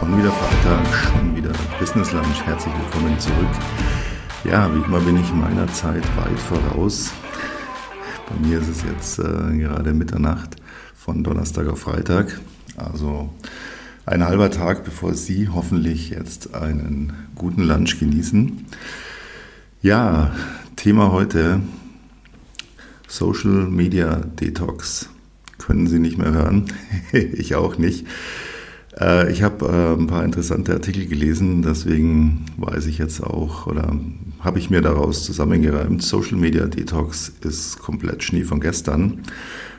Schon wieder Freitag, schon wieder Business Lunch. Herzlich willkommen zurück. Ja, wie immer bin ich meiner Zeit weit voraus. Bei mir ist es jetzt äh, gerade Mitternacht von Donnerstag auf Freitag. Also ein halber Tag, bevor Sie hoffentlich jetzt einen guten Lunch genießen. Ja, Thema heute Social Media Detox. Können Sie nicht mehr hören? ich auch nicht. Äh, ich habe äh, ein paar interessante Artikel gelesen, deswegen weiß ich jetzt auch oder habe ich mir daraus zusammengereimt, Social Media Detox ist komplett Schnee von gestern.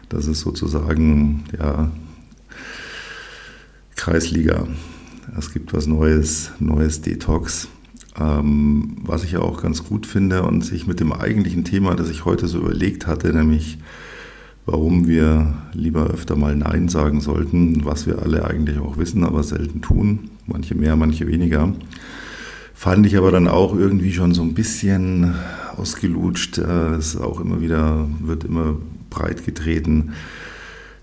Das ist sozusagen ja, Kreisliga. Es gibt was Neues, neues Detox. Ähm, was ich ja auch ganz gut finde und sich mit dem eigentlichen Thema, das ich heute so überlegt hatte, nämlich warum wir lieber öfter mal Nein sagen sollten, was wir alle eigentlich auch wissen, aber selten tun. Manche mehr, manche weniger. Fand ich aber dann auch irgendwie schon so ein bisschen ausgelutscht. Es auch immer wieder, wird immer breit getreten.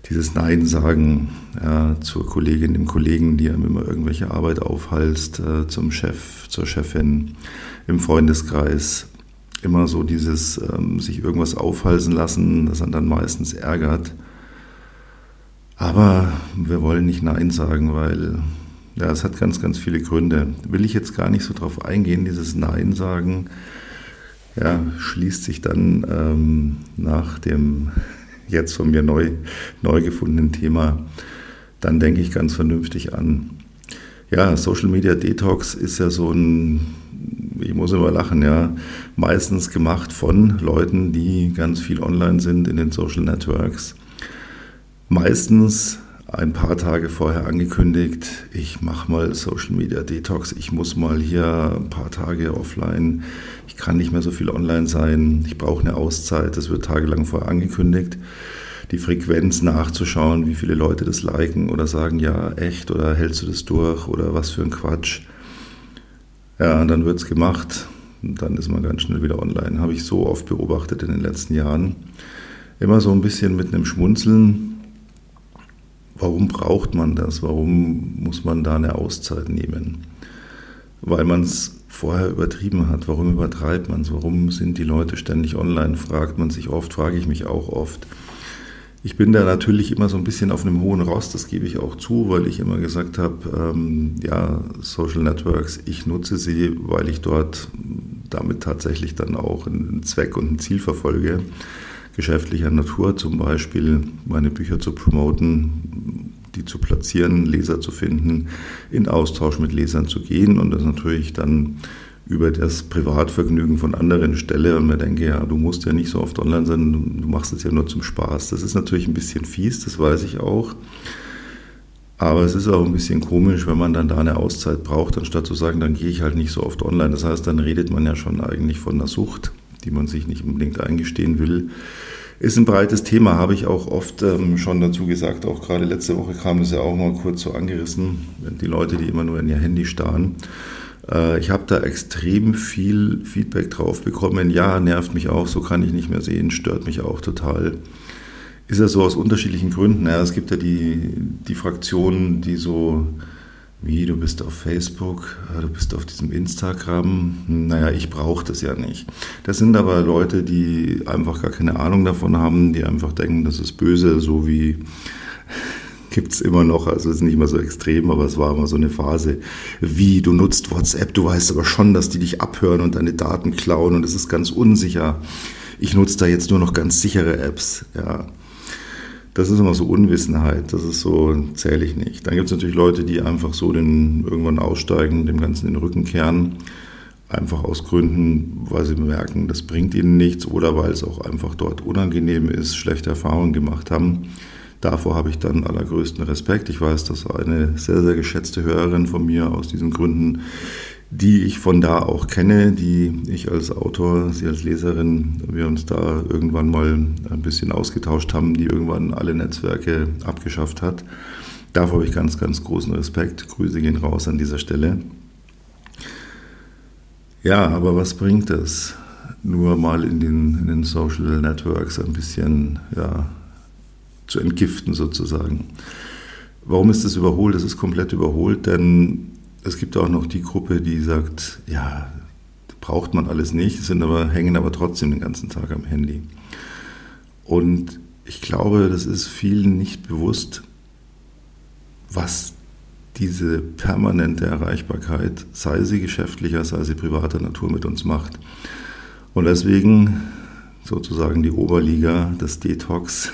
Dieses Nein sagen ja, zur Kollegin, dem Kollegen, die einem immer irgendwelche Arbeit aufhalst, äh, zum Chef, zur Chefin, im Freundeskreis immer so dieses ähm, sich irgendwas aufhalsen lassen, das dann, dann meistens ärgert. Aber wir wollen nicht Nein sagen, weil ja, es hat ganz, ganz viele Gründe. Will ich jetzt gar nicht so drauf eingehen, dieses Nein sagen, ja, schließt sich dann ähm, nach dem jetzt von mir neu, neu gefundenen Thema, dann denke ich ganz vernünftig an. Ja, Social Media Detox ist ja so ein ich muss immer lachen, ja, meistens gemacht von Leuten, die ganz viel online sind in den Social Networks. Meistens ein paar Tage vorher angekündigt, ich mache mal Social Media Detox, ich muss mal hier ein paar Tage offline, ich kann nicht mehr so viel online sein, ich brauche eine Auszeit, das wird tagelang vorher angekündigt. Die Frequenz nachzuschauen, wie viele Leute das liken oder sagen, ja, echt oder hältst du das durch oder was für ein Quatsch. Ja, dann wird es gemacht. Und dann ist man ganz schnell wieder online. Habe ich so oft beobachtet in den letzten Jahren. Immer so ein bisschen mit einem Schmunzeln. Warum braucht man das? Warum muss man da eine Auszeit nehmen? Weil man es vorher übertrieben hat. Warum übertreibt man es? Warum sind die Leute ständig online? Fragt man sich oft, frage ich mich auch oft. Ich bin da natürlich immer so ein bisschen auf einem hohen Rost, das gebe ich auch zu, weil ich immer gesagt habe, ähm, ja, Social Networks, ich nutze sie, weil ich dort damit tatsächlich dann auch einen Zweck und ein Ziel verfolge, geschäftlicher Natur zum Beispiel, meine Bücher zu promoten, die zu platzieren, Leser zu finden, in Austausch mit Lesern zu gehen und das natürlich dann über das Privatvergnügen von anderen stelle und mir denke, ja, du musst ja nicht so oft online sein, du machst es ja nur zum Spaß. Das ist natürlich ein bisschen fies, das weiß ich auch. Aber es ist auch ein bisschen komisch, wenn man dann da eine Auszeit braucht, anstatt zu sagen, dann gehe ich halt nicht so oft online. Das heißt, dann redet man ja schon eigentlich von einer Sucht, die man sich nicht unbedingt eingestehen will. Ist ein breites Thema, habe ich auch oft ähm, schon dazu gesagt. Auch gerade letzte Woche kam es ja auch mal kurz so angerissen, die Leute, die immer nur in ihr Handy starren. Äh, ich habe da extrem viel Feedback drauf bekommen. Ja, nervt mich auch, so kann ich nicht mehr sehen, stört mich auch total. Ist ja so aus unterschiedlichen Gründen. Ja, es gibt ja die, die Fraktionen, die so, wie, du bist auf Facebook, äh, du bist auf diesem Instagram. Naja, ich brauche das ja nicht. Das sind aber Leute, die einfach gar keine Ahnung davon haben, die einfach denken, das ist böse, so wie gibt es immer noch, also ist nicht mehr so extrem, aber es war immer so eine Phase, wie du nutzt WhatsApp, du weißt aber schon, dass die dich abhören und deine Daten klauen und es ist ganz unsicher. Ich nutze da jetzt nur noch ganz sichere Apps, ja. Das ist immer so Unwissenheit, das ist so, zähle ich nicht. Dann gibt es natürlich Leute, die einfach so den, irgendwann aussteigen, dem Ganzen den Rücken kehren, einfach aus Gründen, weil sie merken, das bringt ihnen nichts oder weil es auch einfach dort unangenehm ist, schlechte Erfahrungen gemacht haben. Davor habe ich dann allergrößten Respekt. Ich weiß, dass eine sehr, sehr geschätzte Hörerin von mir aus diesen Gründen, die ich von da auch kenne, die ich als Autor, sie als Leserin, wir uns da irgendwann mal ein bisschen ausgetauscht haben, die irgendwann alle Netzwerke abgeschafft hat. Davor habe ich ganz, ganz großen Respekt. Grüße gehen raus an dieser Stelle. Ja, aber was bringt es? Nur mal in den, in den Social Networks ein bisschen ja, zu entgiften sozusagen. Warum ist das überholt? Das ist komplett überholt, denn es gibt auch noch die Gruppe, die sagt, ja, braucht man alles nicht, sind aber, hängen aber trotzdem den ganzen Tag am Handy. Und ich glaube, das ist vielen nicht bewusst, was diese permanente Erreichbarkeit, sei sie geschäftlicher, sei sie privater Natur mit uns macht. Und deswegen sozusagen die Oberliga des Detox,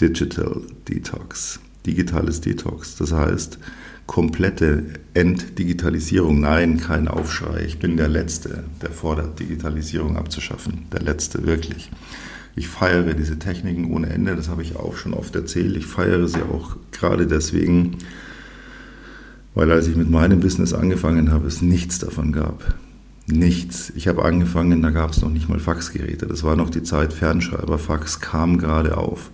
Digital Detox, digitales Detox. Das heißt, komplette Entdigitalisierung. Nein, kein Aufschrei. Ich bin der Letzte, der fordert, Digitalisierung abzuschaffen. Der Letzte, wirklich. Ich feiere diese Techniken ohne Ende, das habe ich auch schon oft erzählt. Ich feiere sie auch gerade deswegen, weil als ich mit meinem Business angefangen habe, es nichts davon gab. Nichts. Ich habe angefangen, da gab es noch nicht mal Faxgeräte. Das war noch die Zeit Fernschreiber. Fax kam gerade auf.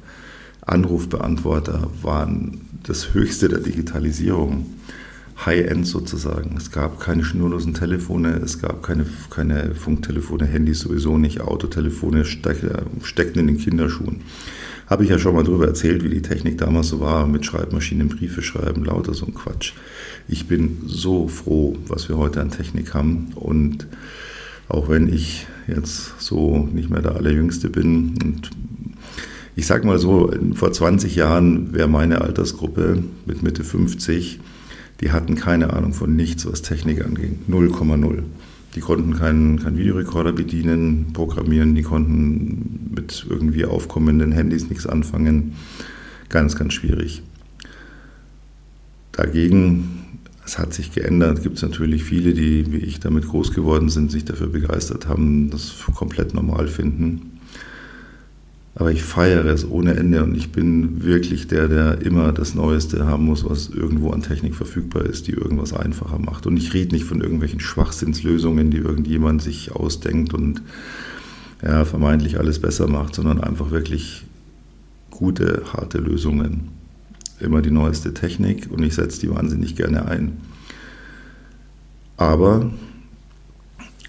Anrufbeantworter waren das Höchste der Digitalisierung. High-End sozusagen. Es gab keine schnurlosen Telefone, es gab keine, keine Funktelefone, Handys sowieso nicht, Autotelefone steckten in den Kinderschuhen. Habe ich ja schon mal darüber erzählt, wie die Technik damals so war, mit Schreibmaschinen Briefe schreiben, lauter so ein Quatsch. Ich bin so froh, was wir heute an Technik haben und auch wenn ich jetzt so nicht mehr der Allerjüngste bin und ich sag mal so, vor 20 Jahren wäre meine Altersgruppe mit Mitte 50, die hatten keine Ahnung von nichts, was Technik anging. 0,0. Die konnten keinen, keinen Videorekorder bedienen, programmieren, die konnten mit irgendwie aufkommenden Handys nichts anfangen. Ganz, ganz schwierig. Dagegen, es hat sich geändert, gibt es natürlich viele, die wie ich damit groß geworden sind, sich dafür begeistert haben, das komplett normal finden. Aber ich feiere es ohne Ende und ich bin wirklich der, der immer das Neueste haben muss, was irgendwo an Technik verfügbar ist, die irgendwas einfacher macht. Und ich rede nicht von irgendwelchen Schwachsinnslösungen, die irgendjemand sich ausdenkt und ja, vermeintlich alles besser macht, sondern einfach wirklich gute, harte Lösungen. Immer die neueste Technik und ich setze die wahnsinnig gerne ein. Aber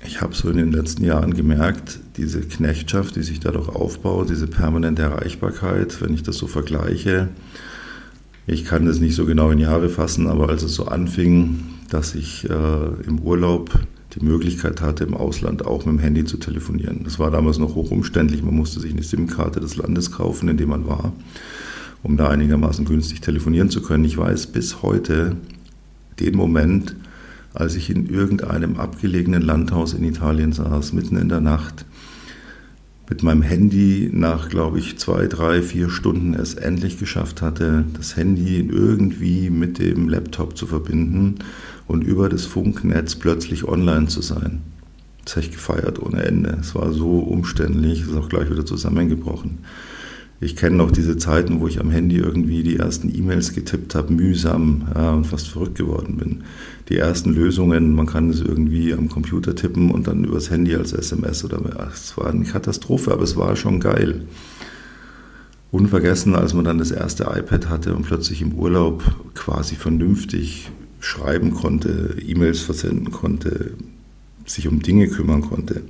ich habe so in den letzten Jahren gemerkt, diese Knechtschaft, die sich dadurch aufbaut, diese permanente Erreichbarkeit, wenn ich das so vergleiche, ich kann das nicht so genau in Jahre fassen, aber als es so anfing, dass ich äh, im Urlaub die Möglichkeit hatte, im Ausland auch mit dem Handy zu telefonieren. Das war damals noch hoch umständlich. Man musste sich eine SIM-Karte des Landes kaufen, in dem man war, um da einigermaßen günstig telefonieren zu können. Ich weiß bis heute den Moment, als ich in irgendeinem abgelegenen Landhaus in Italien saß, mitten in der Nacht, mit meinem Handy nach, glaube ich, zwei, drei, vier Stunden es endlich geschafft hatte, das Handy irgendwie mit dem Laptop zu verbinden und über das Funknetz plötzlich online zu sein. Das habe ich gefeiert ohne Ende. Es war so umständlich, es ist auch gleich wieder zusammengebrochen. Ich kenne noch diese Zeiten, wo ich am Handy irgendwie die ersten E-Mails getippt habe, mühsam ja, und fast verrückt geworden bin. Die ersten Lösungen, man kann es irgendwie am Computer tippen und dann übers Handy als SMS oder es war eine Katastrophe, aber es war schon geil. Unvergessen, als man dann das erste iPad hatte und plötzlich im Urlaub quasi vernünftig schreiben konnte, E-Mails versenden konnte, sich um Dinge kümmern konnte.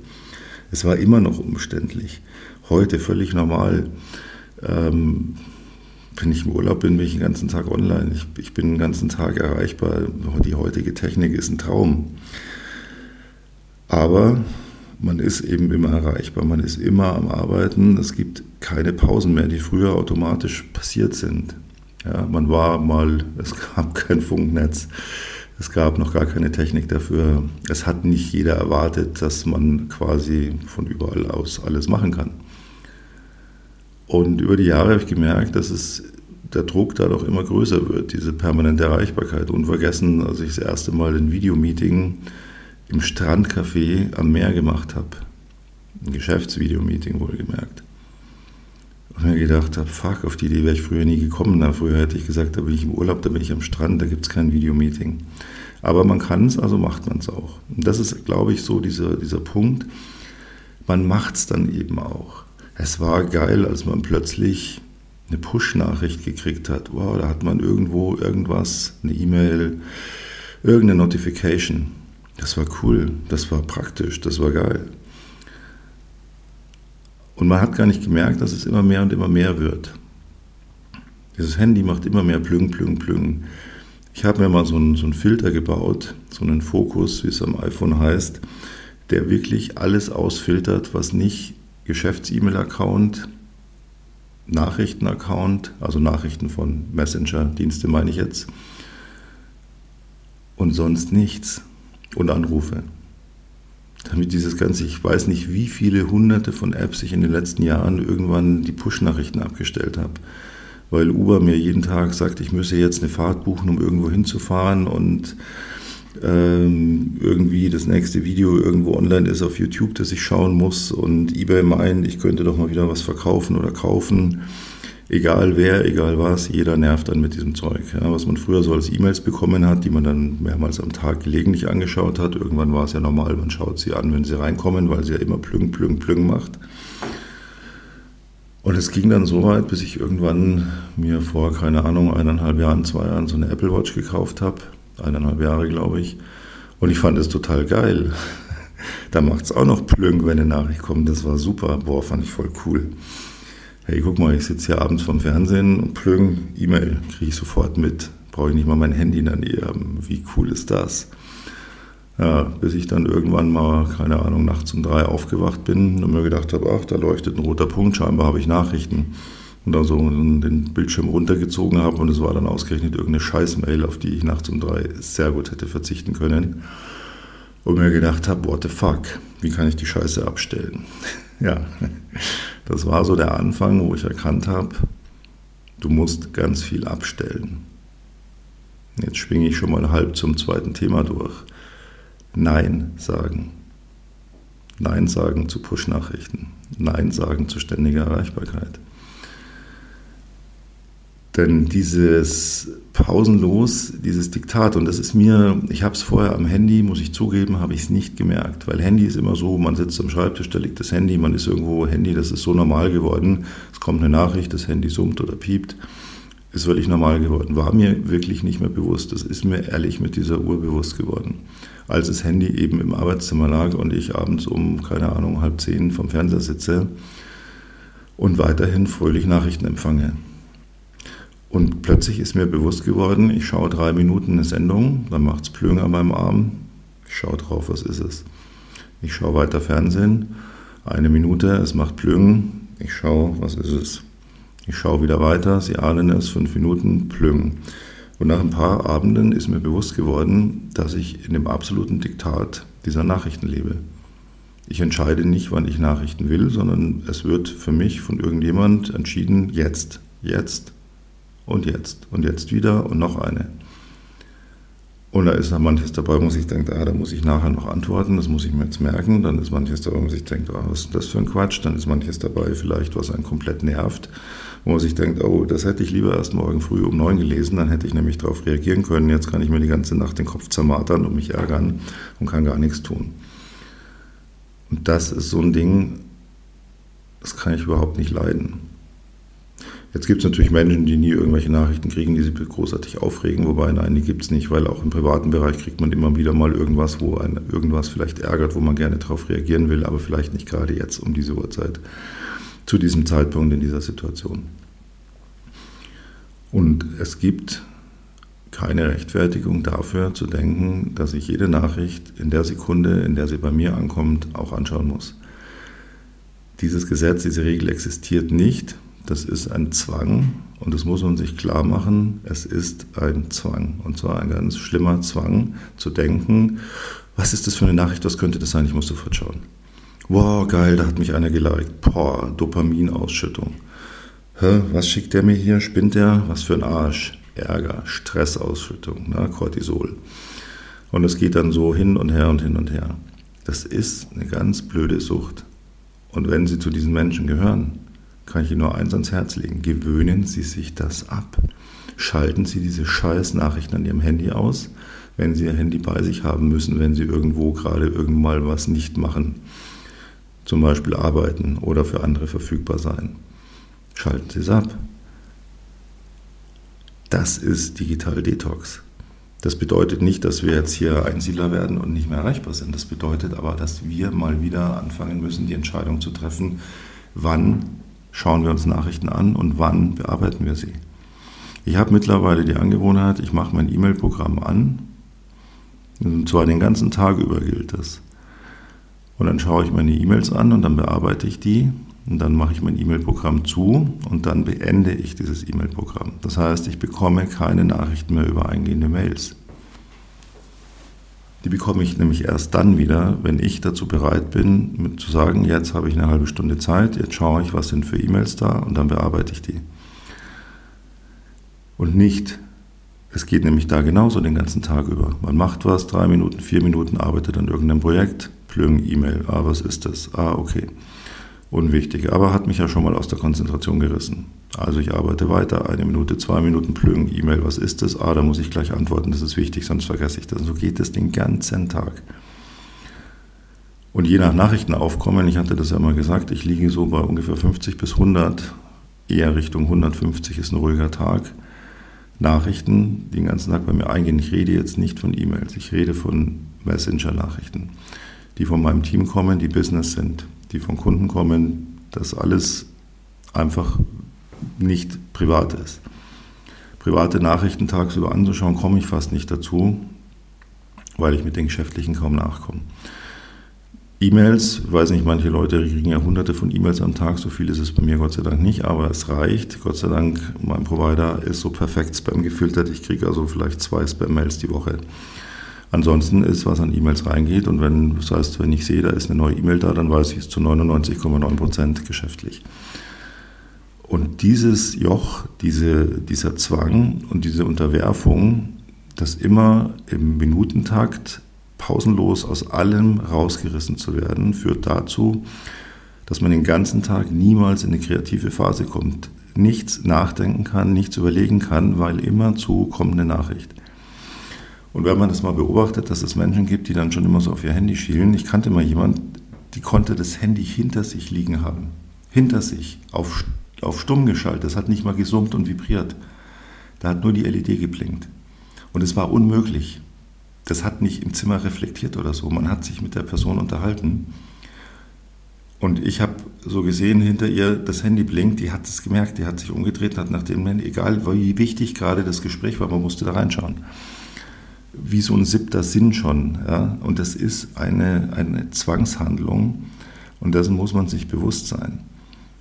Es war immer noch umständlich. Heute völlig normal. Ähm, wenn ich im Urlaub bin, bin ich den ganzen Tag online. Ich, ich bin den ganzen Tag erreichbar. Die heutige Technik ist ein Traum. Aber man ist eben immer erreichbar, man ist immer am Arbeiten. Es gibt keine Pausen mehr, die früher automatisch passiert sind. Ja, man war mal, es gab kein Funknetz, es gab noch gar keine Technik dafür. Es hat nicht jeder erwartet, dass man quasi von überall aus alles machen kann. Und über die Jahre habe ich gemerkt, dass es der Druck dadurch immer größer wird, diese permanente Erreichbarkeit. Unvergessen, als ich das erste Mal ein Videomeeting im Strandcafé am Meer gemacht habe. Ein Geschäftsvideomeeting wohlgemerkt. Und mir gedacht habe, fuck, auf die Idee wäre ich früher nie gekommen. Na, früher hätte ich gesagt, da bin ich im Urlaub, da bin ich am Strand, da gibt es kein Videomeeting. Aber man kann es, also macht man es auch. Und das ist, glaube ich, so dieser, dieser Punkt. Man macht es dann eben auch es war geil, als man plötzlich eine Push-Nachricht gekriegt hat. Wow, da hat man irgendwo irgendwas, eine E-Mail, irgendeine Notification. Das war cool, das war praktisch, das war geil. Und man hat gar nicht gemerkt, dass es immer mehr und immer mehr wird. Dieses Handy macht immer mehr Plüng, Plüng, Plüng. Ich habe mir mal so einen, so einen Filter gebaut, so einen Fokus, wie es am iPhone heißt, der wirklich alles ausfiltert, was nicht Geschäfts-E-Mail-Account, Nachrichten-Account, also Nachrichten von Messenger-Dienste meine ich jetzt, und sonst nichts und Anrufe. Damit dieses ganze, ich weiß nicht, wie viele hunderte von Apps ich in den letzten Jahren irgendwann die Push-Nachrichten abgestellt habe weil Uber mir jeden Tag sagt, ich müsse jetzt eine Fahrt buchen, um irgendwo hinzufahren und ähm, irgendwie das nächste Video irgendwo online ist auf YouTube, das ich schauen muss und eBay meint, ich könnte doch mal wieder was verkaufen oder kaufen. Egal wer, egal was, jeder nervt dann mit diesem Zeug. Ja, was man früher so als E-Mails bekommen hat, die man dann mehrmals am Tag gelegentlich angeschaut hat. Irgendwann war es ja normal, man schaut sie an, wenn sie reinkommen, weil sie ja immer plüng, plüng, plüng macht. Und es ging dann so weit, bis ich irgendwann mir vor, keine Ahnung, eineinhalb Jahren, zwei Jahren so eine Apple Watch gekauft habe. Eineinhalb Jahre, glaube ich. Und ich fand es total geil. da macht es auch noch Plünk, wenn eine Nachricht kommt. Das war super. Boah, fand ich voll cool. Hey, guck mal, ich sitze hier abends vorm Fernsehen und Plünk, E-Mail, kriege ich sofort mit. Brauche ich nicht mal mein Handy in der Nähe haben. Wie cool ist das? Ja, bis ich dann irgendwann mal, keine Ahnung, nachts um drei aufgewacht bin und mir gedacht habe, ach, da leuchtet ein roter Punkt, scheinbar habe ich Nachrichten. Und dann so den Bildschirm runtergezogen habe und es war dann ausgerechnet irgendeine Scheißmail, auf die ich nachts um drei sehr gut hätte verzichten können. Und mir gedacht habe, what the fuck, wie kann ich die Scheiße abstellen? ja, das war so der Anfang, wo ich erkannt habe, du musst ganz viel abstellen. Jetzt schwinge ich schon mal halb zum zweiten Thema durch. Nein sagen. Nein sagen zu Push-Nachrichten. Nein sagen zu ständiger Erreichbarkeit. Denn dieses pausenlos, dieses Diktat, und das ist mir, ich habe es vorher am Handy, muss ich zugeben, habe ich es nicht gemerkt, weil Handy ist immer so, man sitzt am Schreibtisch, da liegt das Handy, man ist irgendwo Handy, das ist so normal geworden, es kommt eine Nachricht, das Handy summt oder piept, ist völlig normal geworden, war mir wirklich nicht mehr bewusst, das ist mir ehrlich mit dieser Uhr bewusst geworden. Als das Handy eben im Arbeitszimmer lag und ich abends um, keine Ahnung, halb zehn vom Fernseher sitze und weiterhin fröhlich Nachrichten empfange. Und plötzlich ist mir bewusst geworden, ich schaue drei Minuten eine Sendung, dann macht es Plöng an meinem Arm, ich schaue drauf, was ist es. Ich schaue weiter Fernsehen, eine Minute, es macht Plöng, ich schaue, was ist es. Ich schaue wieder weiter, Sie ahnen es, fünf Minuten, Plöng. Und nach ein paar Abenden ist mir bewusst geworden, dass ich in dem absoluten Diktat dieser Nachrichten lebe. Ich entscheide nicht, wann ich Nachrichten will, sondern es wird für mich von irgendjemand entschieden, jetzt, jetzt und jetzt und jetzt wieder und noch eine. Und da ist dann manches dabei, wo ich denke, ah, da muss ich nachher noch antworten, das muss ich mir jetzt merken. Dann ist manches dabei, wo ich denke, ah, was ist das für ein Quatsch? Dann ist manches dabei, vielleicht, was einen komplett nervt wo man sich denkt, oh, das hätte ich lieber erst morgen früh um neun gelesen, dann hätte ich nämlich darauf reagieren können. Jetzt kann ich mir die ganze Nacht den Kopf zermartern und mich ärgern und kann gar nichts tun. Und das ist so ein Ding, das kann ich überhaupt nicht leiden. Jetzt gibt es natürlich Menschen, die nie irgendwelche Nachrichten kriegen, die sich großartig aufregen, wobei nein, die gibt es nicht, weil auch im privaten Bereich kriegt man immer wieder mal irgendwas, wo ein, irgendwas vielleicht ärgert, wo man gerne darauf reagieren will, aber vielleicht nicht gerade jetzt um diese Uhrzeit zu diesem Zeitpunkt in dieser Situation. Und es gibt keine Rechtfertigung dafür zu denken, dass ich jede Nachricht in der Sekunde, in der sie bei mir ankommt, auch anschauen muss. Dieses Gesetz, diese Regel existiert nicht. Das ist ein Zwang und das muss man sich klar machen. Es ist ein Zwang und zwar ein ganz schlimmer Zwang zu denken, was ist das für eine Nachricht, was könnte das sein, ich muss sofort schauen. Wow, geil, da hat mich einer geliked. Boah, Dopaminausschüttung. Hä, was schickt der mir hier? Spinnt der? Was für ein Arsch. Ärger, Stressausschüttung, ne? Cortisol. Und es geht dann so hin und her und hin und her. Das ist eine ganz blöde Sucht. Und wenn Sie zu diesen Menschen gehören, kann ich Ihnen nur eins ans Herz legen. Gewöhnen Sie sich das ab. Schalten Sie diese scheiß Nachrichten an Ihrem Handy aus, wenn Sie Ihr Handy bei sich haben müssen, wenn Sie irgendwo gerade irgendwann was nicht machen zum Beispiel arbeiten oder für andere verfügbar sein. Schalten Sie es ab. Das ist Digital Detox. Das bedeutet nicht, dass wir jetzt hier Einsiedler werden und nicht mehr erreichbar sind. Das bedeutet aber, dass wir mal wieder anfangen müssen, die Entscheidung zu treffen, wann schauen wir uns Nachrichten an und wann bearbeiten wir sie. Ich habe mittlerweile die Angewohnheit, ich mache mein E-Mail-Programm an. Und zwar den ganzen Tag über gilt das. Und dann schaue ich meine E-Mails an und dann bearbeite ich die und dann mache ich mein E-Mail-Programm zu und dann beende ich dieses E-Mail-Programm. Das heißt, ich bekomme keine Nachrichten mehr über eingehende Mails. Die bekomme ich nämlich erst dann wieder, wenn ich dazu bereit bin, zu sagen, jetzt habe ich eine halbe Stunde Zeit, jetzt schaue ich, was sind für E-Mails da und dann bearbeite ich die. Und nicht, es geht nämlich da genauso den ganzen Tag über. Man macht was, drei Minuten, vier Minuten, arbeitet an irgendeinem Projekt, plöng E-Mail. Ah, was ist das? Ah, okay. Unwichtig, aber hat mich ja schon mal aus der Konzentration gerissen. Also ich arbeite weiter, eine Minute, zwei Minuten, plöng E-Mail. Was ist das? Ah, da muss ich gleich antworten, das ist wichtig, sonst vergesse ich das. So geht es den ganzen Tag. Und je nach Nachrichtenaufkommen, ich hatte das ja mal gesagt, ich liege so bei ungefähr 50 bis 100, eher Richtung 150 ist ein ruhiger Tag. Nachrichten den ganzen Tag bei mir eingehen. Ich rede jetzt nicht von E-Mails, ich rede von Messenger-Nachrichten die von meinem Team kommen, die Business sind, die von Kunden kommen, dass alles einfach nicht privat ist. Private Nachrichten tagsüber anzuschauen, komme ich fast nicht dazu, weil ich mit den geschäftlichen kaum nachkomme. E-Mails, weiß nicht, manche Leute kriegen ja hunderte von E-Mails am Tag, so viel ist es bei mir Gott sei Dank nicht, aber es reicht. Gott sei Dank, mein Provider ist so perfekt Spam gefiltert, ich kriege also vielleicht zwei Spam-Mails die Woche. Ansonsten ist, was an E-Mails reingeht und wenn, das heißt, wenn ich sehe, da ist eine neue E-Mail da, dann weiß ich es zu 99,9 Prozent geschäftlich. Und dieses Joch, diese, dieser Zwang und diese Unterwerfung, das immer im Minutentakt pausenlos aus allem rausgerissen zu werden, führt dazu, dass man den ganzen Tag niemals in eine kreative Phase kommt, nichts nachdenken kann, nichts überlegen kann, weil immer zu kommt eine Nachricht. Und wenn man das mal beobachtet, dass es Menschen gibt, die dann schon immer so auf ihr Handy schielen. Ich kannte mal jemanden, die konnte das Handy hinter sich liegen haben. Hinter sich, auf, auf stumm geschaltet. Das hat nicht mal gesummt und vibriert. Da hat nur die LED geblinkt. Und es war unmöglich. Das hat nicht im Zimmer reflektiert oder so. Man hat sich mit der Person unterhalten. Und ich habe so gesehen, hinter ihr das Handy blinkt, die hat es gemerkt, die hat sich umgedreht, hat nach dem Handy, egal wie wichtig gerade das Gespräch war, man musste da reinschauen wie so ein siebter Sinn schon. Ja? Und das ist eine, eine Zwangshandlung und dessen muss man sich bewusst sein.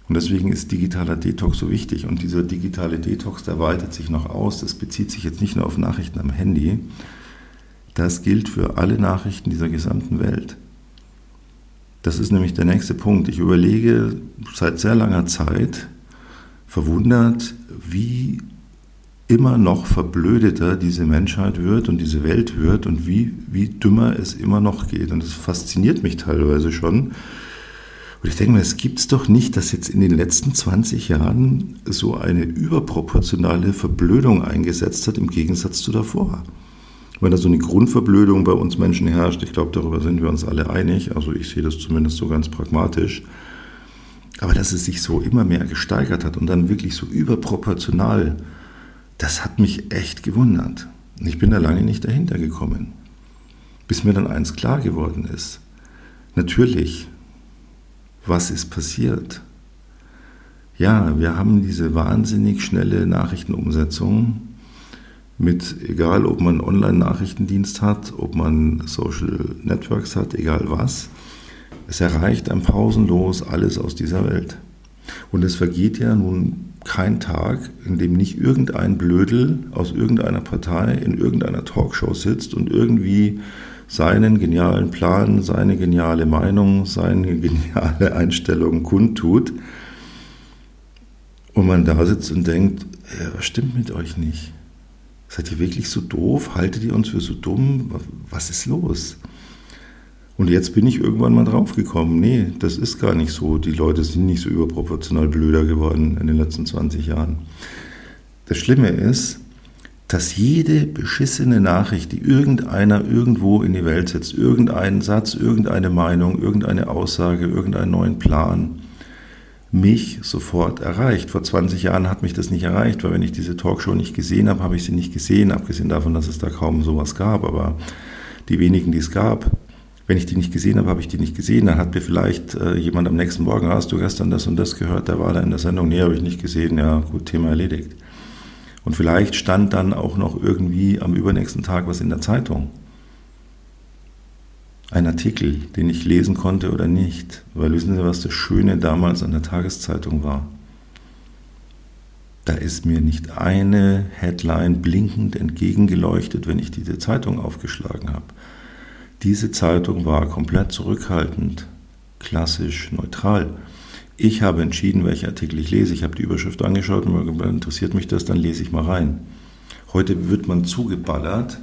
Und deswegen ist digitaler Detox so wichtig. Und dieser digitale Detox, der weitet sich noch aus. Das bezieht sich jetzt nicht nur auf Nachrichten am Handy. Das gilt für alle Nachrichten dieser gesamten Welt. Das ist nämlich der nächste Punkt. Ich überlege seit sehr langer Zeit, verwundert, wie immer noch verblödeter diese Menschheit wird und diese Welt wird und wie, wie dümmer es immer noch geht. Und das fasziniert mich teilweise schon. Und ich denke mir, es gibt es doch nicht, dass jetzt in den letzten 20 Jahren so eine überproportionale Verblödung eingesetzt hat im Gegensatz zu davor. Wenn da so eine Grundverblödung bei uns Menschen herrscht, ich glaube, darüber sind wir uns alle einig, also ich sehe das zumindest so ganz pragmatisch, aber dass es sich so immer mehr gesteigert hat und dann wirklich so überproportional das hat mich echt gewundert. Und ich bin da lange nicht dahinter gekommen. Bis mir dann eins klar geworden ist. Natürlich, was ist passiert? Ja, wir haben diese wahnsinnig schnelle Nachrichtenumsetzung mit, egal ob man Online-Nachrichtendienst hat, ob man Social Networks hat, egal was. Es erreicht ein pausenlos alles aus dieser Welt. Und es vergeht ja nun kein Tag, in dem nicht irgendein Blödel aus irgendeiner Partei in irgendeiner Talkshow sitzt und irgendwie seinen genialen Plan, seine geniale Meinung, seine geniale Einstellung kundtut. Und man da sitzt und denkt, ja, was stimmt mit euch nicht? Seid ihr wirklich so doof? Haltet ihr uns für so dumm? Was ist los? Und jetzt bin ich irgendwann mal draufgekommen, nee, das ist gar nicht so. Die Leute sind nicht so überproportional blöder geworden in den letzten 20 Jahren. Das Schlimme ist, dass jede beschissene Nachricht, die irgendeiner irgendwo in die Welt setzt, irgendeinen Satz, irgendeine Meinung, irgendeine Aussage, irgendeinen neuen Plan, mich sofort erreicht. Vor 20 Jahren hat mich das nicht erreicht, weil wenn ich diese Talkshow nicht gesehen habe, habe ich sie nicht gesehen, abgesehen davon, dass es da kaum sowas gab. Aber die wenigen, die es gab, wenn ich die nicht gesehen habe, habe ich die nicht gesehen. Dann hat mir vielleicht äh, jemand am nächsten Morgen, hast du gestern das und das gehört, der war da in der Sendung, nee, habe ich nicht gesehen, ja gut, Thema erledigt. Und vielleicht stand dann auch noch irgendwie am übernächsten Tag was in der Zeitung. Ein Artikel, den ich lesen konnte oder nicht. Weil wissen Sie, was das Schöne damals an der Tageszeitung war? Da ist mir nicht eine Headline blinkend entgegengeleuchtet, wenn ich diese Zeitung aufgeschlagen habe. Diese Zeitung war komplett zurückhaltend, klassisch, neutral. Ich habe entschieden, welche Artikel ich lese. Ich habe die Überschrift angeschaut und interessiert mich das, dann lese ich mal rein. Heute wird man zugeballert.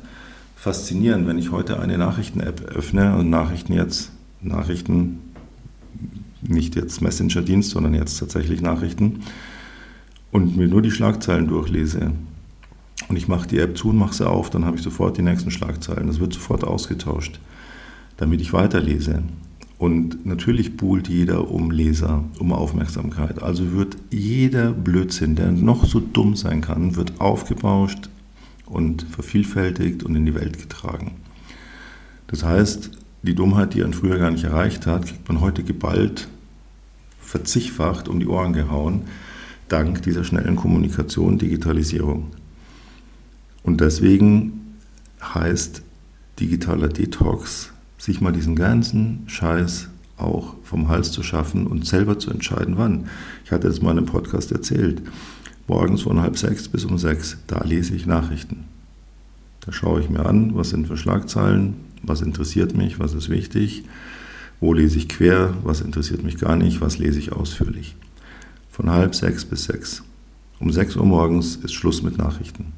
Faszinierend, wenn ich heute eine Nachrichten-App öffne und Nachrichten jetzt, Nachrichten, nicht jetzt Messenger-Dienst, sondern jetzt tatsächlich Nachrichten und mir nur die Schlagzeilen durchlese und ich mache die App zu und mache sie auf, dann habe ich sofort die nächsten Schlagzeilen. Das wird sofort ausgetauscht, damit ich weiterlese. Und natürlich buhlt jeder um Leser, um Aufmerksamkeit. Also wird jeder Blödsinn, der noch so dumm sein kann, wird aufgebauscht und vervielfältigt und in die Welt getragen. Das heißt, die Dummheit, die man früher gar nicht erreicht hat, kriegt man heute geballt, verzichtfacht um die Ohren gehauen, dank dieser schnellen Kommunikation, Digitalisierung. Und deswegen heißt digitaler Detox, sich mal diesen ganzen Scheiß auch vom Hals zu schaffen und selber zu entscheiden, wann. Ich hatte das mal in einem Podcast erzählt. Morgens von halb sechs bis um sechs, da lese ich Nachrichten. Da schaue ich mir an, was sind für Schlagzeilen, was interessiert mich, was ist wichtig, wo lese ich quer, was interessiert mich gar nicht, was lese ich ausführlich. Von halb sechs bis sechs. Um sechs Uhr morgens ist Schluss mit Nachrichten.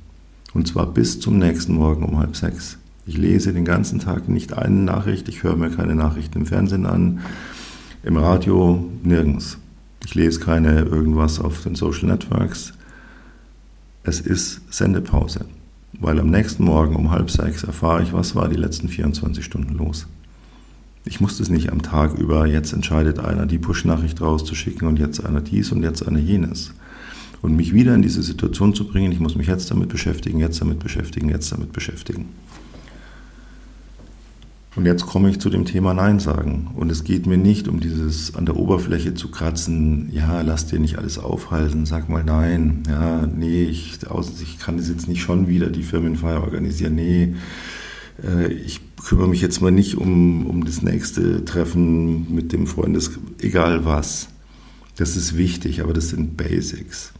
Und zwar bis zum nächsten Morgen um halb sechs. Ich lese den ganzen Tag nicht eine Nachricht, ich höre mir keine Nachrichten im Fernsehen an, im Radio nirgends. Ich lese keine irgendwas auf den Social Networks. Es ist Sendepause, weil am nächsten Morgen um halb sechs erfahre ich, was war die letzten 24 Stunden los. Ich muss es nicht am Tag über, jetzt entscheidet einer, die Push-Nachricht rauszuschicken und jetzt einer dies und jetzt einer jenes und mich wieder in diese Situation zu bringen, ich muss mich jetzt damit beschäftigen, jetzt damit beschäftigen, jetzt damit beschäftigen. Und jetzt komme ich zu dem Thema Nein sagen. Und es geht mir nicht um dieses an der Oberfläche zu kratzen, ja, lass dir nicht alles aufhalten, sag mal nein, ja, nee, ich, ich kann das jetzt nicht schon wieder die Firmenfeier organisieren, nee, äh, ich kümmere mich jetzt mal nicht um, um das nächste Treffen mit dem Freundes, egal was. Das ist wichtig, aber das sind Basics.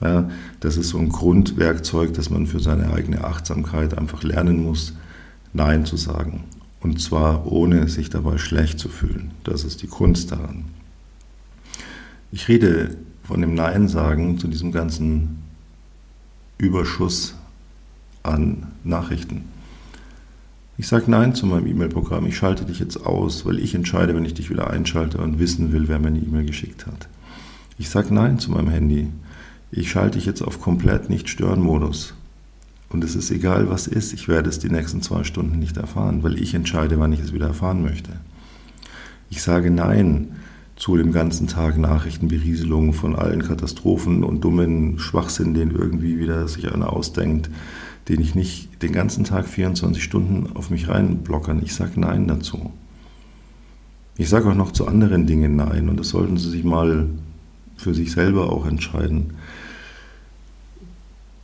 Ja, das ist so ein Grundwerkzeug, das man für seine eigene Achtsamkeit einfach lernen muss, Nein zu sagen. Und zwar ohne sich dabei schlecht zu fühlen. Das ist die Kunst daran. Ich rede von dem Nein sagen zu diesem ganzen Überschuss an Nachrichten. Ich sage Nein zu meinem E-Mail-Programm. Ich schalte dich jetzt aus, weil ich entscheide, wenn ich dich wieder einschalte und wissen will, wer mir eine E-Mail geschickt hat. Ich sage Nein zu meinem Handy ich schalte dich jetzt auf komplett Nicht-Stören-Modus. Und es ist egal, was ist, ich werde es die nächsten zwei Stunden nicht erfahren, weil ich entscheide, wann ich es wieder erfahren möchte. Ich sage Nein zu dem ganzen Tag Nachrichtenberieselungen von allen Katastrophen und dummen Schwachsinn, den irgendwie wieder sich einer ausdenkt, den ich nicht den ganzen Tag 24 Stunden auf mich reinblockern. Ich sage Nein dazu. Ich sage auch noch zu anderen Dingen Nein und das sollten Sie sich mal für sich selber auch entscheiden.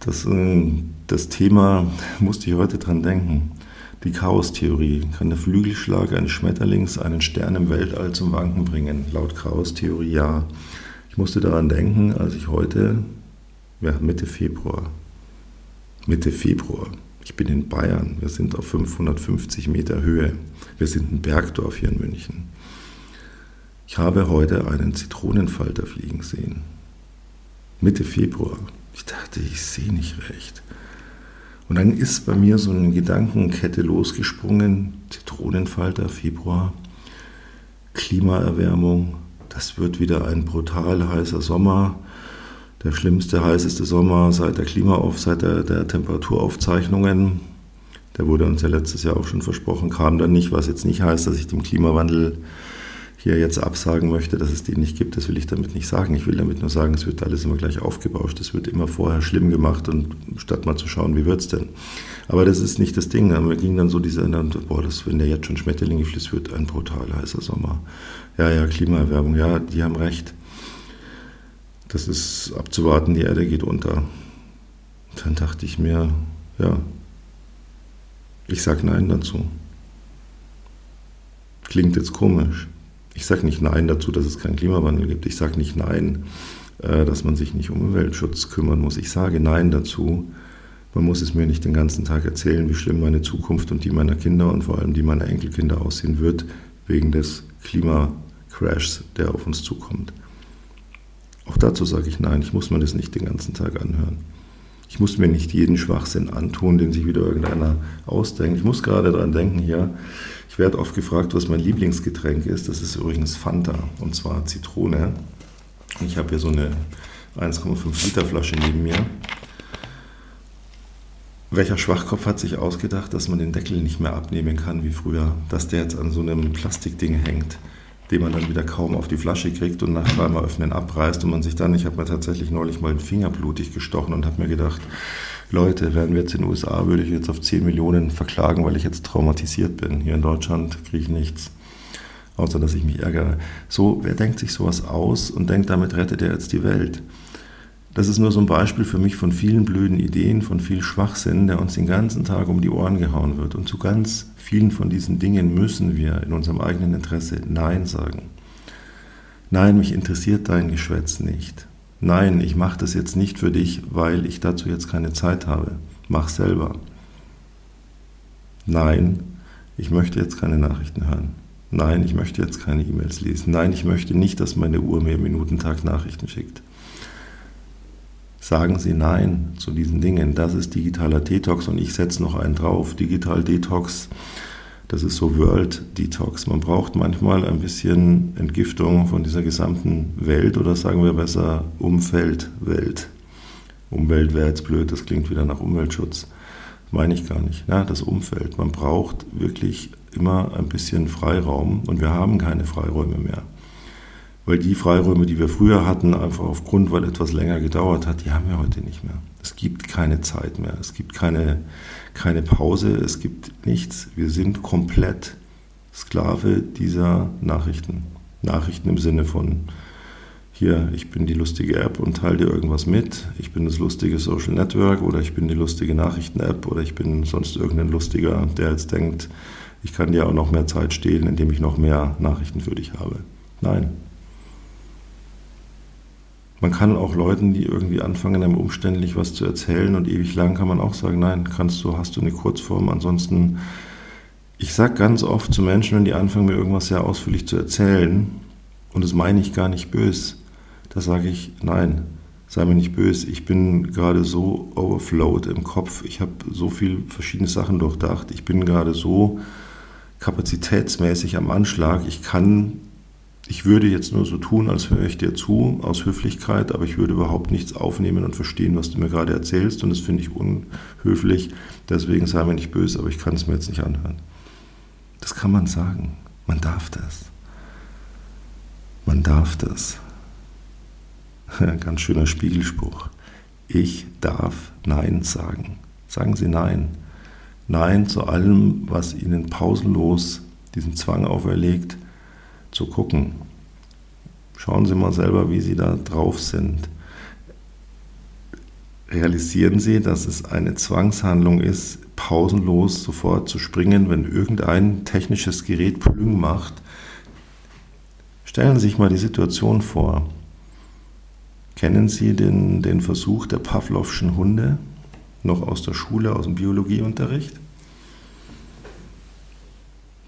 Das, äh, das Thema musste ich heute dran denken. Die Chaostheorie. Kann der Flügelschlag eines Schmetterlings einen Stern im Weltall zum Wanken bringen? Laut Chaostheorie ja. Ich musste daran denken, als ich heute, ja, Mitte Februar, Mitte Februar, ich bin in Bayern, wir sind auf 550 Meter Höhe, wir sind ein Bergdorf hier in München. Ich habe heute einen Zitronenfalter fliegen sehen. Mitte Februar. Ich dachte, ich sehe nicht recht. Und dann ist bei mir so eine Gedankenkette losgesprungen. Zitronenfalter, Februar, Klimaerwärmung. Das wird wieder ein brutal heißer Sommer. Der schlimmste, heißeste Sommer seit der Klimaauf, seit der, der Temperaturaufzeichnungen. Der wurde uns ja letztes Jahr auch schon versprochen, kam dann nicht, was jetzt nicht heißt, dass ich dem Klimawandel hier jetzt absagen möchte, dass es die nicht gibt, das will ich damit nicht sagen. Ich will damit nur sagen, es wird alles immer gleich aufgebauscht, es wird immer vorher schlimm gemacht und statt mal zu schauen, wie wird es denn. Aber das ist nicht das Ding. Wir gingen dann so diese, boah, das, wenn der jetzt schon Schmetterlinge fließt, wird ein brutal heißer Sommer. Ja, ja, Klimaerwärmung, ja, die haben recht. Das ist abzuwarten, die Erde geht unter. Dann dachte ich mir, ja, ich sage Nein dazu. Klingt jetzt komisch. Ich sage nicht Nein dazu, dass es keinen Klimawandel gibt. Ich sage nicht Nein, äh, dass man sich nicht um Umweltschutz kümmern muss. Ich sage Nein dazu. Man muss es mir nicht den ganzen Tag erzählen, wie schlimm meine Zukunft und die meiner Kinder und vor allem die meiner Enkelkinder aussehen wird, wegen des Klimacrashs, der auf uns zukommt. Auch dazu sage ich Nein, ich muss mir das nicht den ganzen Tag anhören. Ich muss mir nicht jeden Schwachsinn antun, den sich wieder irgendeiner ausdenkt. Ich muss gerade daran denken hier, ich werde oft gefragt, was mein Lieblingsgetränk ist. Das ist übrigens Fanta, und zwar Zitrone. Ich habe hier so eine 1,5 Liter Flasche neben mir. Welcher Schwachkopf hat sich ausgedacht, dass man den Deckel nicht mehr abnehmen kann wie früher? Dass der jetzt an so einem Plastikding hängt den man dann wieder kaum auf die Flasche kriegt und nach dreimal öffnen abreißt und man sich dann, ich habe mir tatsächlich neulich mal den Finger blutig gestochen und habe mir gedacht, Leute, wären wir jetzt in den USA, würde ich jetzt auf 10 Millionen verklagen, weil ich jetzt traumatisiert bin. Hier in Deutschland kriege ich nichts, außer dass ich mich ärgere. So, wer denkt sich sowas aus und denkt, damit rettet er jetzt die Welt? Das ist nur so ein Beispiel für mich von vielen blöden Ideen, von viel Schwachsinn, der uns den ganzen Tag um die Ohren gehauen wird. Und zu ganz vielen von diesen Dingen müssen wir in unserem eigenen Interesse Nein sagen. Nein, mich interessiert dein Geschwätz nicht. Nein, ich mache das jetzt nicht für dich, weil ich dazu jetzt keine Zeit habe. Mach selber. Nein, ich möchte jetzt keine Nachrichten hören. Nein, ich möchte jetzt keine E-Mails lesen. Nein, ich möchte nicht, dass meine Uhr mir Minutentag Nachrichten schickt. Sagen Sie Nein zu diesen Dingen. Das ist digitaler Detox und ich setze noch einen drauf. Digital Detox, das ist so World Detox. Man braucht manchmal ein bisschen Entgiftung von dieser gesamten Welt oder sagen wir besser Umfeldwelt. Umwelt wäre jetzt blöd, das klingt wieder nach Umweltschutz. Meine ich gar nicht. Ja, das Umfeld. Man braucht wirklich immer ein bisschen Freiraum und wir haben keine Freiräume mehr weil die Freiräume, die wir früher hatten, einfach aufgrund, weil etwas länger gedauert hat, die haben wir heute nicht mehr. Es gibt keine Zeit mehr, es gibt keine, keine Pause, es gibt nichts. Wir sind komplett Sklave dieser Nachrichten. Nachrichten im Sinne von, hier, ich bin die lustige App und teile dir irgendwas mit, ich bin das lustige Social Network oder ich bin die lustige Nachrichten-App oder ich bin sonst irgendein Lustiger, der jetzt denkt, ich kann dir auch noch mehr Zeit stehlen, indem ich noch mehr Nachrichten für dich habe. Nein, man kann auch Leuten, die irgendwie anfangen, einem umständlich was zu erzählen und ewig lang, kann man auch sagen, nein, kannst du, hast du eine Kurzform. Ansonsten, ich sage ganz oft zu Menschen, wenn die anfangen, mir irgendwas sehr ausführlich zu erzählen, und das meine ich gar nicht böse, da sage ich, nein, sei mir nicht böse, ich bin gerade so overflowed im Kopf, ich habe so viele verschiedene Sachen durchdacht, ich bin gerade so kapazitätsmäßig am Anschlag, ich kann ich würde jetzt nur so tun, als höre ich dir zu, aus Höflichkeit, aber ich würde überhaupt nichts aufnehmen und verstehen, was du mir gerade erzählst. Und das finde ich unhöflich. Deswegen sei mir nicht böse, aber ich kann es mir jetzt nicht anhören. Das kann man sagen. Man darf das. Man darf das. Ganz schöner Spiegelspruch. Ich darf Nein sagen. Sagen Sie Nein. Nein zu allem, was Ihnen pausenlos diesen Zwang auferlegt, zu gucken. Schauen Sie mal selber, wie Sie da drauf sind. Realisieren Sie, dass es eine Zwangshandlung ist, pausenlos sofort zu springen, wenn irgendein technisches Gerät Plüng macht. Stellen Sie sich mal die Situation vor. Kennen Sie den, den Versuch der Pavlovschen Hunde noch aus der Schule, aus dem Biologieunterricht?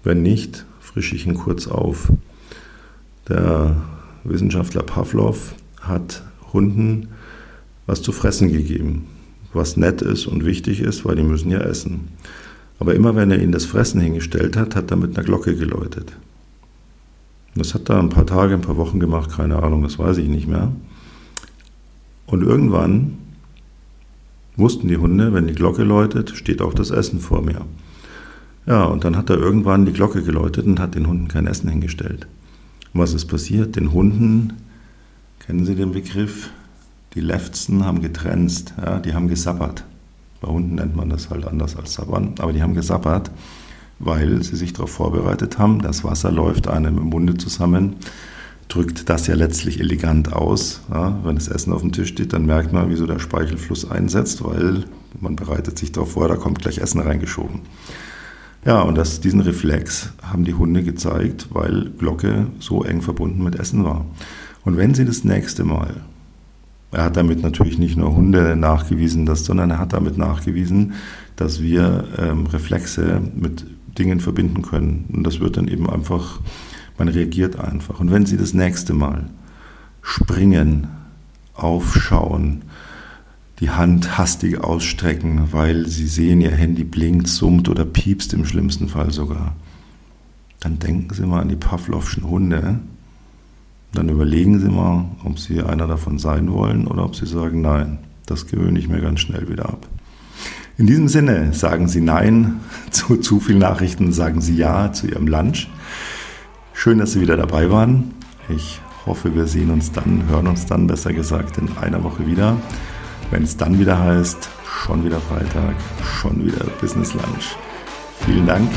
Wenn nicht, frische ich ihn kurz auf. Der Wissenschaftler Pavlov hat Hunden was zu fressen gegeben, was nett ist und wichtig ist, weil die müssen ja essen. Aber immer wenn er ihnen das Fressen hingestellt hat, hat er mit einer Glocke geläutet. Das hat er ein paar Tage, ein paar Wochen gemacht, keine Ahnung, das weiß ich nicht mehr. Und irgendwann wussten die Hunde, wenn die Glocke läutet, steht auch das Essen vor mir. Ja, und dann hat er irgendwann die Glocke geläutet und hat den Hunden kein Essen hingestellt. Was ist passiert? Den Hunden, kennen Sie den Begriff? Die Lefzen haben getrenzt, ja, die haben gesabbert. Bei Hunden nennt man das halt anders als sabbern, aber die haben gesabbert, weil sie sich darauf vorbereitet haben, das Wasser läuft einem im Munde zusammen, drückt das ja letztlich elegant aus. Ja, wenn das Essen auf dem Tisch steht, dann merkt man, wieso der Speichelfluss einsetzt, weil man bereitet sich darauf vor, da kommt gleich Essen reingeschoben. Ja, und das, diesen Reflex haben die Hunde gezeigt, weil Glocke so eng verbunden mit Essen war. Und wenn sie das nächste Mal, er hat damit natürlich nicht nur Hunde nachgewiesen, dass, sondern er hat damit nachgewiesen, dass wir ähm, Reflexe mit Dingen verbinden können. Und das wird dann eben einfach, man reagiert einfach. Und wenn Sie das nächste Mal springen, aufschauen, die Hand hastig ausstrecken, weil Sie sehen, Ihr Handy blinkt, summt oder piepst im schlimmsten Fall sogar, dann denken Sie mal an die Pavlovschen Hunde. Dann überlegen Sie mal, ob Sie einer davon sein wollen oder ob Sie sagen, nein, das gewöhne ich mir ganz schnell wieder ab. In diesem Sinne sagen Sie Nein zu zu vielen Nachrichten, sagen Sie Ja zu Ihrem Lunch. Schön, dass Sie wieder dabei waren. Ich hoffe, wir sehen uns dann, hören uns dann besser gesagt in einer Woche wieder, wenn es dann wieder heißt, schon wieder Freitag, schon wieder Business Lunch. Vielen Dank,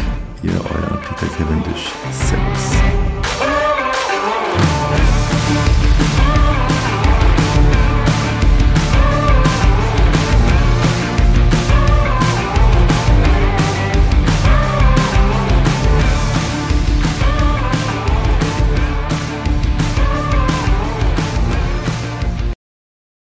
ihr euer Peter Cavendish. Servus.